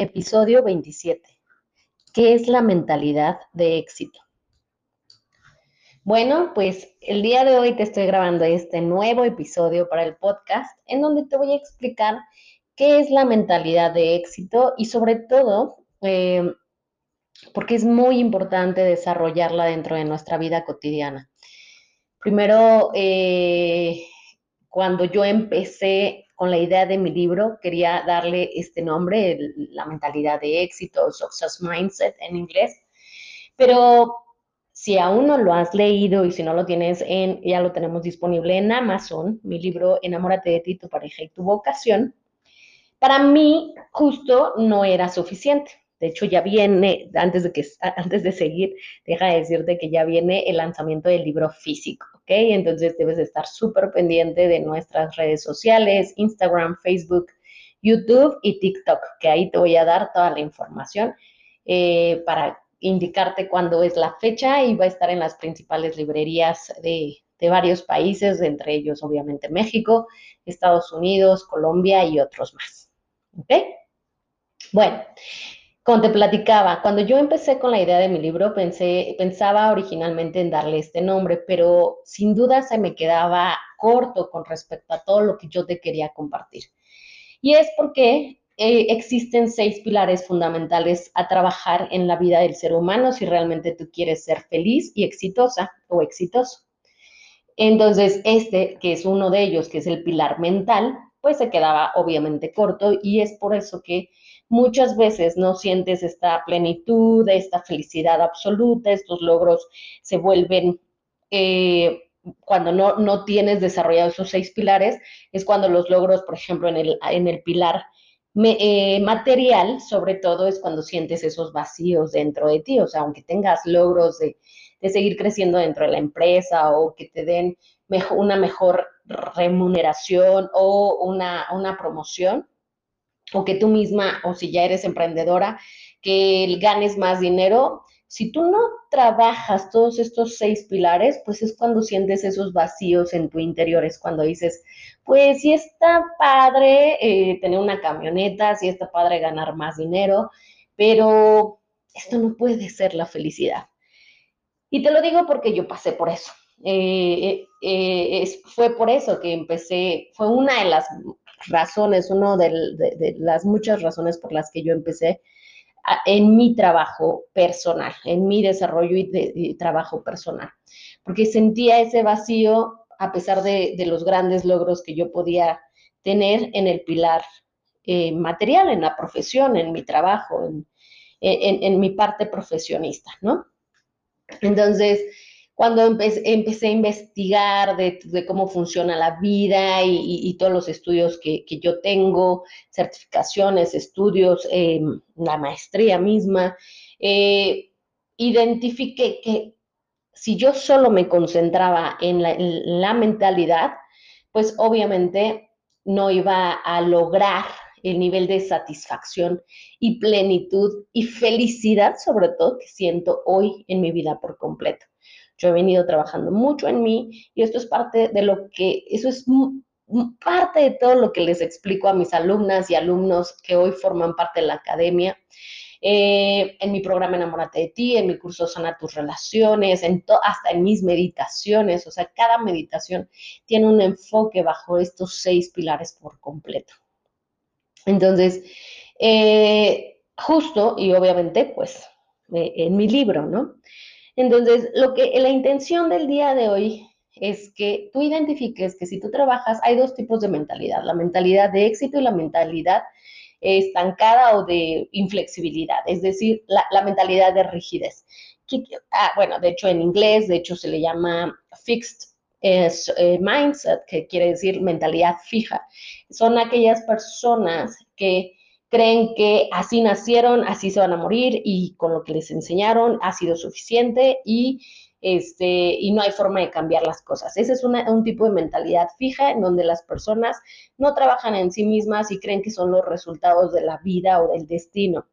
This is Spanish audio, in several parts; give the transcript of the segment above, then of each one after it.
Episodio 27. ¿Qué es la mentalidad de éxito? Bueno, pues el día de hoy te estoy grabando este nuevo episodio para el podcast en donde te voy a explicar qué es la mentalidad de éxito y sobre todo eh, porque es muy importante desarrollarla dentro de nuestra vida cotidiana. Primero, eh, cuando yo empecé con la idea de mi libro, quería darle este nombre, la mentalidad de éxito, Success Mindset en inglés, pero si aún no lo has leído y si no lo tienes en, ya lo tenemos disponible en Amazon, mi libro Enamórate de ti, tu pareja y tu vocación, para mí justo no era suficiente. De hecho, ya viene, antes de, que, antes de seguir, deja de decirte que ya viene el lanzamiento del libro físico, ¿ok? Entonces debes estar súper pendiente de nuestras redes sociales, Instagram, Facebook, YouTube y TikTok, que ahí te voy a dar toda la información eh, para indicarte cuándo es la fecha y va a estar en las principales librerías de, de varios países, entre ellos obviamente México, Estados Unidos, Colombia y otros más. ¿Ok? Bueno, como te platicaba, cuando yo empecé con la idea de mi libro, pensé, pensaba originalmente en darle este nombre, pero sin duda se me quedaba corto con respecto a todo lo que yo te quería compartir. Y es porque eh, existen seis pilares fundamentales a trabajar en la vida del ser humano si realmente tú quieres ser feliz y exitosa o exitoso. Entonces, este, que es uno de ellos, que es el pilar mental, pues se quedaba obviamente corto y es por eso que muchas veces no sientes esta plenitud, esta felicidad absoluta, estos logros se vuelven, eh, cuando no, no tienes desarrollado esos seis pilares, es cuando los logros, por ejemplo, en el, en el pilar eh, material, sobre todo, es cuando sientes esos vacíos dentro de ti, o sea, aunque tengas logros de, de seguir creciendo dentro de la empresa o que te den una mejor remuneración o una, una promoción, o que tú misma, o si ya eres emprendedora, que ganes más dinero. Si tú no trabajas todos estos seis pilares, pues es cuando sientes esos vacíos en tu interior, es cuando dices, pues sí está padre eh, tener una camioneta, sí está padre ganar más dinero, pero esto no puede ser la felicidad. Y te lo digo porque yo pasé por eso. Eh, eh, fue por eso que empecé, fue una de las razones, una de, las muchas razones por las que yo empecé en mi trabajo personal, en mi desarrollo y, de, trabajo personal, porque sentía ese vacío a pesar de, los grandes logros que yo podía tener en el pilar eh, material, en la profesión, en mi trabajo, en, en mi parte profesionista, ¿no? Entonces, cuando empecé, a investigar de, cómo funciona la vida y, todos los estudios que, yo tengo, certificaciones, estudios, em, la maestría misma, eh, identifiqué que si yo solo me concentraba en la mentalidad, pues obviamente no iba a lograr el nivel de satisfacción y plenitud y felicidad, sobre todo, que siento hoy en mi vida por completo. Yo he venido trabajando mucho en mí y esto es parte de lo que, eso es parte de todo lo que les explico a mis alumnas y alumnos que hoy forman parte de la academia. Eh, en mi programa Enamórate de ti, en mi curso Sana tus relaciones, hasta en mis meditaciones, o sea, cada meditación tiene un enfoque bajo estos seis pilares por completo. Entonces, eh, justo y obviamente, pues, eh, en mi libro, ¿no? Entonces, lo que la intención del día de hoy es que tú identifiques que si tú trabajas, hay dos tipos de mentalidad, la mentalidad de éxito y la mentalidad estancada o de inflexibilidad, es decir, la, mentalidad de rigidez. Ah, bueno, de hecho en inglés, de hecho se le llama fixed eh, mindset, que quiere decir mentalidad fija. Son aquellas personas que creen que así nacieron, así se van a morir y con lo que les enseñaron ha sido suficiente y, este, y no hay forma de cambiar las cosas. Ese es un tipo de mentalidad fija en donde las personas no trabajan en sí mismas y creen que son los resultados de la vida o del destino.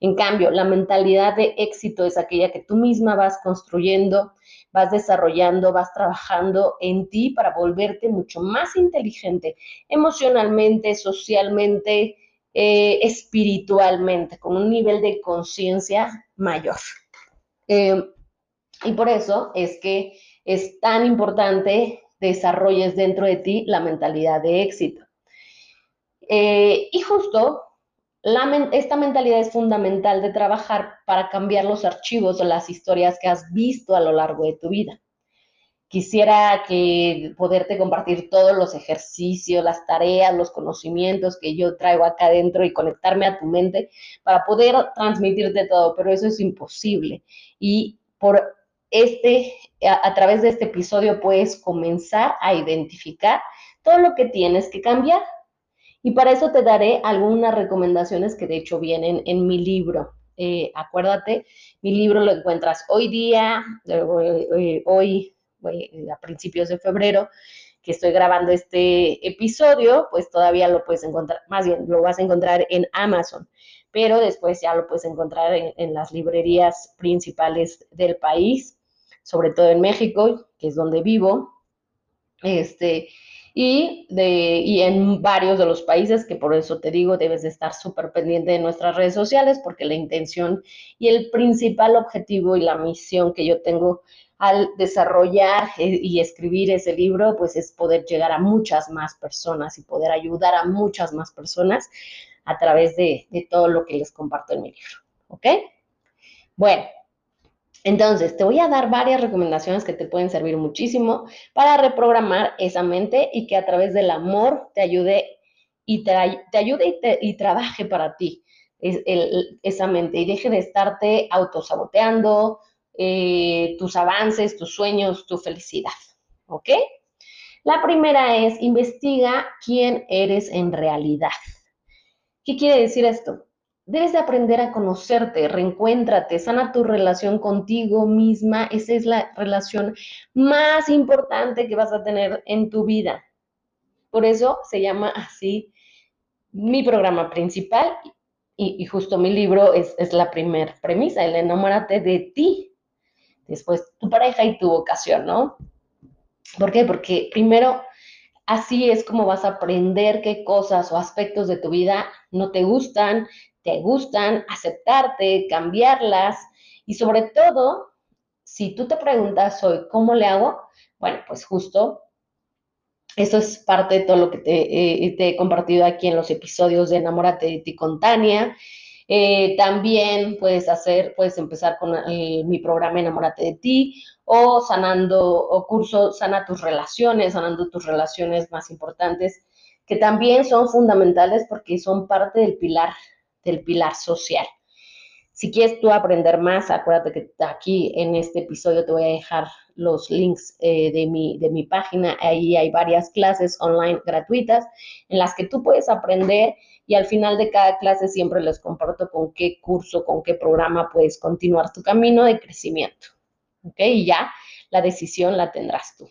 En cambio, la mentalidad de éxito es aquella que tú misma vas construyendo, vas desarrollando, vas trabajando en ti para volverte mucho más inteligente emocionalmente, socialmente, eh, espiritualmente, con un nivel de conciencia mayor. Eh, y por eso es que es tan importante desarrolles dentro de ti la mentalidad de éxito. Eh, y justo esta mentalidad es fundamental de trabajar para cambiar los archivos o las historias que has visto a lo largo de tu vida. Quisiera que poderte compartir todos los ejercicios, las tareas, los conocimientos que yo traigo acá adentro y conectarme a tu mente para poder transmitirte todo, pero eso es imposible. Y por este, a, través de este episodio puedes comenzar a identificar todo lo que tienes que cambiar y para eso te daré algunas recomendaciones que de hecho vienen en mi libro. Eh, acuérdate, mi libro lo encuentras hoy día, eh, hoy, a principios de febrero, que estoy grabando este episodio, pues todavía lo puedes encontrar, más bien lo vas a encontrar en Amazon, pero después ya lo puedes encontrar en, en las librerías principales del país, sobre todo en México, que es donde vivo. Este, y, de, y en varios de los países, que por eso te digo, debes de estar súper pendiente de nuestras redes sociales, porque la intención y el principal objetivo y la misión que yo tengo al desarrollar eh, y escribir ese libro, pues es poder llegar a muchas más personas y poder ayudar a muchas más personas a través de, todo lo que les comparto en mi libro. ¿Ok? Bueno, entonces, te voy a dar varias recomendaciones que te pueden servir muchísimo para reprogramar esa mente y que a través del amor te ayude y te, ayude y, trabaje para ti esa mente y deje de estarte autosaboteando eh, tus avances, tus sueños, tu felicidad. ¿Ok? La primera es investiga quién eres en realidad. ¿Qué quiere decir esto? Debes de aprender a conocerte, reencuéntrate, sana tu relación contigo misma. Esa es la relación más importante que vas a tener en tu vida. Por eso se llama así mi programa principal y, justo mi libro es, es la primera premisa, el enamórate de ti. Después tu pareja y tu vocación, ¿no? ¿Por qué? Porque primero así es como vas a aprender qué cosas o aspectos de tu vida no te gustan, te gustan, aceptarte, cambiarlas y sobre todo, si tú te preguntas hoy, ¿cómo le hago? Bueno, pues justo eso es parte de todo lo que te, eh, he compartido aquí en los episodios de Enamórate de ti con Tania. Eh, también puedes hacer, puedes empezar con mi programa Enamórate de ti o sanando o curso Sana tus relaciones, sanando tus relaciones más importantes, que también son fundamentales porque son parte del pilar del pilar social. Si quieres tú aprender más, acuérdate que aquí en este episodio te voy a dejar los links eh, de, mi, de mi página. Ahí hay varias clases online gratuitas en las que tú puedes aprender y al final de cada clase siempre les comparto con qué curso, con qué programa puedes continuar tu camino de crecimiento. ¿Ok? Y ya la decisión la tendrás tú.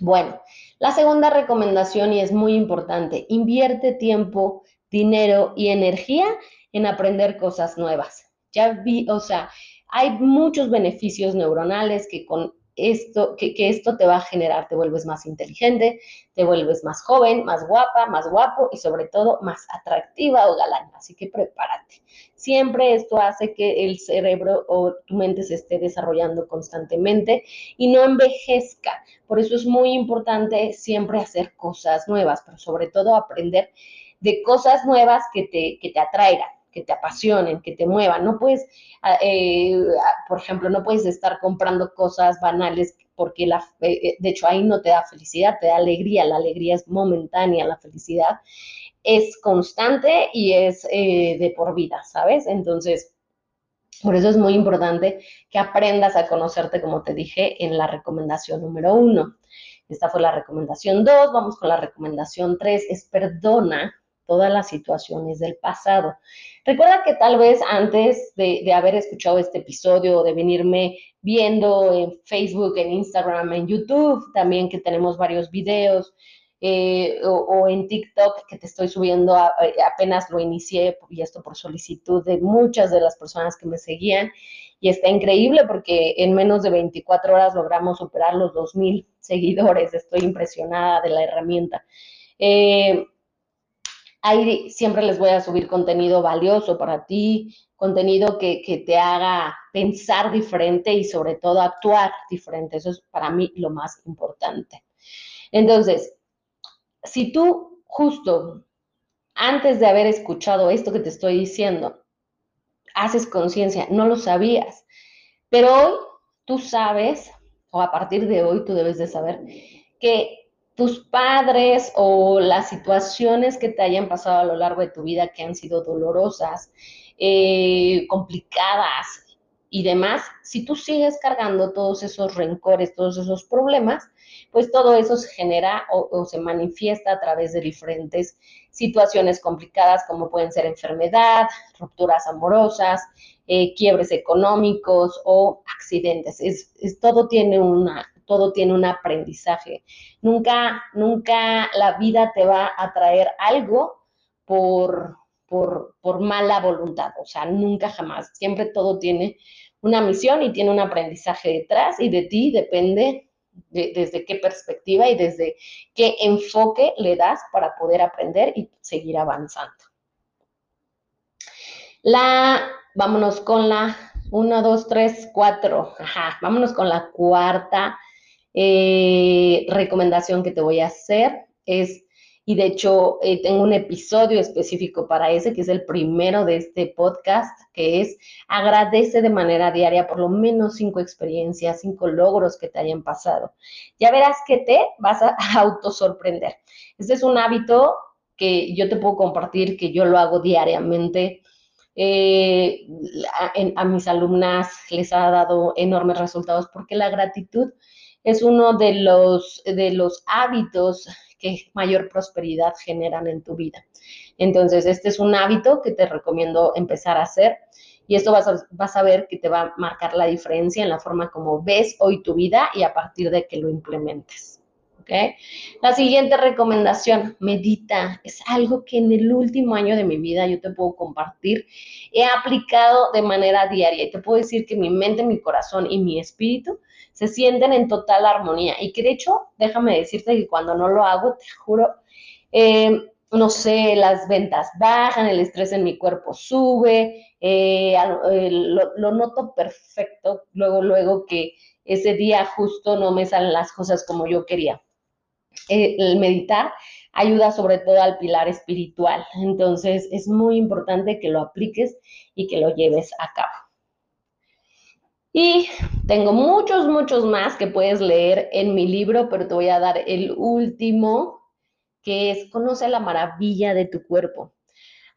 Bueno, la segunda recomendación y es muy importante, invierte tiempo dinero y energía en aprender cosas nuevas. Ya vi, o sea, hay muchos beneficios neuronales que con esto, que, esto te va a generar, te vuelves más inteligente, te vuelves más joven, más guapa, más guapo y sobre todo más atractiva o galán. Así que prepárate. Siempre esto hace que el cerebro o tu mente se esté desarrollando constantemente y no envejezca. Por eso es muy importante siempre hacer cosas nuevas, pero sobre todo aprender de cosas nuevas que te, que te atraigan, que te apasionen, que te muevan. No puedes, ah, eh, ah, por ejemplo, no puedes estar comprando cosas banales porque la, eh, eh, de hecho ahí no te da felicidad, te da alegría. La alegría es momentánea, la felicidad es constante y es de por vida, ¿sabes? Entonces, por eso es muy importante que aprendas a conocerte, como te dije, en la recomendación número uno. Esta fue la recomendación dos, vamos con la recomendación tres, es perdona todas las situaciones del pasado. Recuerda que tal vez antes de, haber escuchado este episodio o de venirme viendo en Facebook, en Instagram, en YouTube, también que tenemos varios videos, eh, o, en TikTok que te estoy subiendo, apenas lo inicié y esto por solicitud de muchas de las personas que me seguían y está increíble porque en menos de 24 horas logramos superar los 2.000 seguidores, estoy impresionada de la herramienta. Eh, ahí siempre les voy a subir contenido valioso para ti, contenido que, que, te haga pensar diferente y sobre todo actuar diferente. Eso es para mí lo más importante. Entonces, si tú justo antes de haber escuchado esto que te estoy diciendo, haces conciencia, no lo sabías, pero hoy tú sabes, o a partir de hoy tú debes de saber, que tus padres o las situaciones que te hayan pasado a lo largo de tu vida que han sido dolorosas, eh, complicadas y demás, si tú sigues cargando todos esos rencores, todos esos problemas, pues todo eso se genera o, se manifiesta a través de diferentes situaciones complicadas como pueden ser enfermedad, rupturas amorosas, eh, quiebres económicos o accidentes. Es, todo tiene una todo tiene un aprendizaje. Nunca, nunca la vida te va a traer algo por, por, por, mala voluntad, o sea, nunca jamás. Siempre todo tiene una misión y tiene un aprendizaje detrás y de ti depende desde qué perspectiva y desde qué enfoque le das para poder aprender y seguir avanzando. La, vámonos con la 1, 2, 3, 4. Ajá, vámonos con la cuarta eh, recomendación que te voy a hacer. Es y de hecho eh, tengo un episodio específico para ese, que es el primero de este podcast, que es agradece de manera diaria por lo menos cinco experiencias, cinco logros que te hayan pasado. Ya verás que te vas a autosorprender. Este es un hábito que yo te puedo compartir, que yo lo hago diariamente. Eh, a, a mis alumnas les ha dado enormes resultados porque la gratitud es uno de los, de los hábitos que mayor prosperidad generan en tu vida. Entonces, este es un hábito que te recomiendo empezar a hacer y esto vas a, vas a ver que te va a marcar la diferencia en la forma como ves hoy tu vida y a partir de que lo implementes. La siguiente recomendación, medita. Es algo que en el último año de mi vida yo te puedo compartir. He aplicado de manera diaria y te puedo decir que mi mente, mi corazón y mi espíritu se sienten en total armonía. Y que de hecho, déjame decirte que cuando no lo hago, te juro, eh, no sé, las ventas bajan, el estrés en mi cuerpo sube, eh, lo, noto perfecto, luego, luego que ese día justo no me salen las cosas como yo quería. El meditar ayuda sobre todo al pilar espiritual, entonces es muy importante que lo apliques y que lo lleves a cabo. Y tengo muchos, muchos más que puedes leer en mi libro, pero te voy a dar el último, que es Conoce la maravilla de tu cuerpo.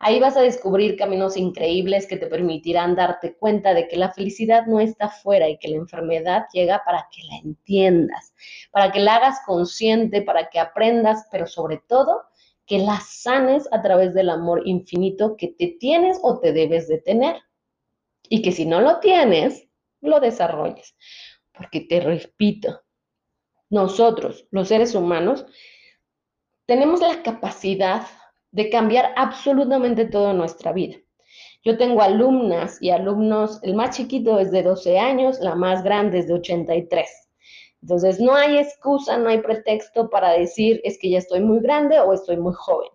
Ahí vas a descubrir caminos increíbles que te permitirán darte cuenta de que la felicidad no está fuera y que la enfermedad llega para que la entiendas, para que la hagas consciente, para que aprendas, pero sobre todo que la sanes a través del amor infinito que te tienes o te debes de tener. Y que si no lo tienes, lo desarrolles. Porque te repito, nosotros, los seres humanos, tenemos la capacidad de cambiar absolutamente toda nuestra vida. Yo tengo alumnas y alumnos, el más chiquito es de 12 años, la más grande es de 83. Entonces, no hay excusa, no hay pretexto para decir es que ya estoy muy grande o estoy muy joven.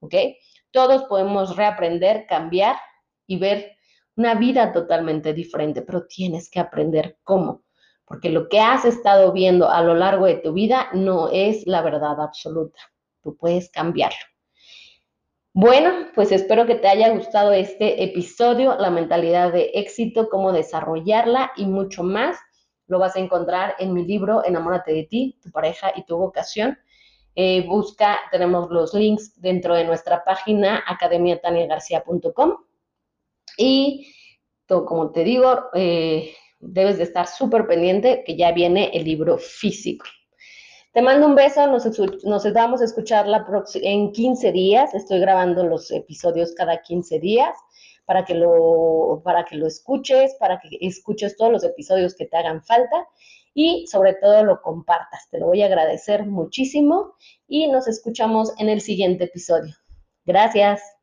¿Ok? Todos podemos reaprender, cambiar y ver una vida totalmente diferente, pero tienes que aprender cómo, porque lo que has estado viendo a lo largo de tu vida no es la verdad absoluta. Tú puedes cambiarlo. Bueno, pues espero que te haya gustado este episodio, la mentalidad de éxito, cómo desarrollarla y mucho más. Lo vas a encontrar en mi libro Enamórate de ti, tu pareja y tu vocación. Eh, busca, tenemos los links dentro de nuestra página academiataniagarcia.com y como te digo, eh, debes de estar súper pendiente que ya viene el libro físico. Te mando un beso, nos, vamos a escuchar la en 15 días. Estoy grabando los episodios cada 15 días para que, lo, para que lo escuches, para que escuches todos los episodios que te hagan falta y sobre todo lo compartas. Te lo voy a agradecer muchísimo y nos escuchamos en el siguiente episodio. Gracias.